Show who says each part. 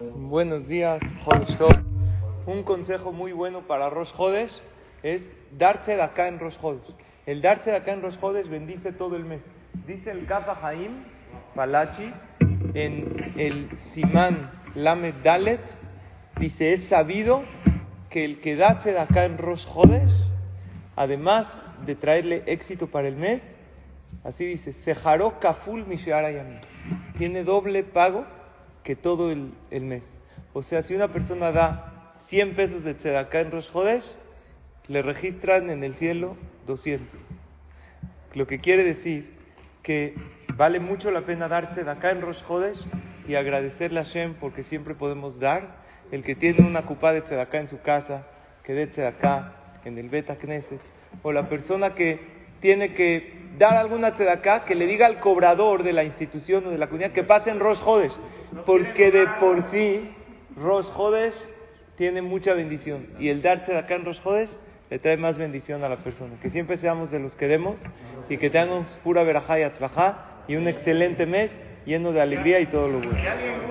Speaker 1: Buenos días. Un consejo muy bueno para Rosh Jodesh es darse de acá en Rosh Jodesh. El darse de acá en Rosh Jodesh bendice todo el mes. Dice el Kafa Haim Palachi en el Simán Lamed Dalet, dice, es sabido que el que darse de acá en Rosh Jodesh, además de traerle éxito para el mes, así dice, Sejaró Kaful Misharayami, tiene doble pago que todo el, mes. O sea, si una persona da 100 pesos de tzedakah en Rosh Hodesh, le registran en el cielo 200. Lo que quiere decir que vale mucho la pena dar tzedakah en Rosh Hodesh y agradecerle a Hashem porque siempre podemos dar. El que tiene una cupa de tzedakah en su casa, que dé tzedakah en el Beta Knesset. O la persona que tiene que dar alguna tzedakah, que le diga al cobrador de la institución o de la comunidad que pasen Rosh Hodesh, porque de por sí Rosh Hodesh tiene mucha bendición y el dar tzedakah en Rosh Hodesh le trae más bendición a la persona. Que siempre seamos de los que demos y que tengamos pura verajá y atzlajá y un excelente mes lleno de alegría y todo lo bueno.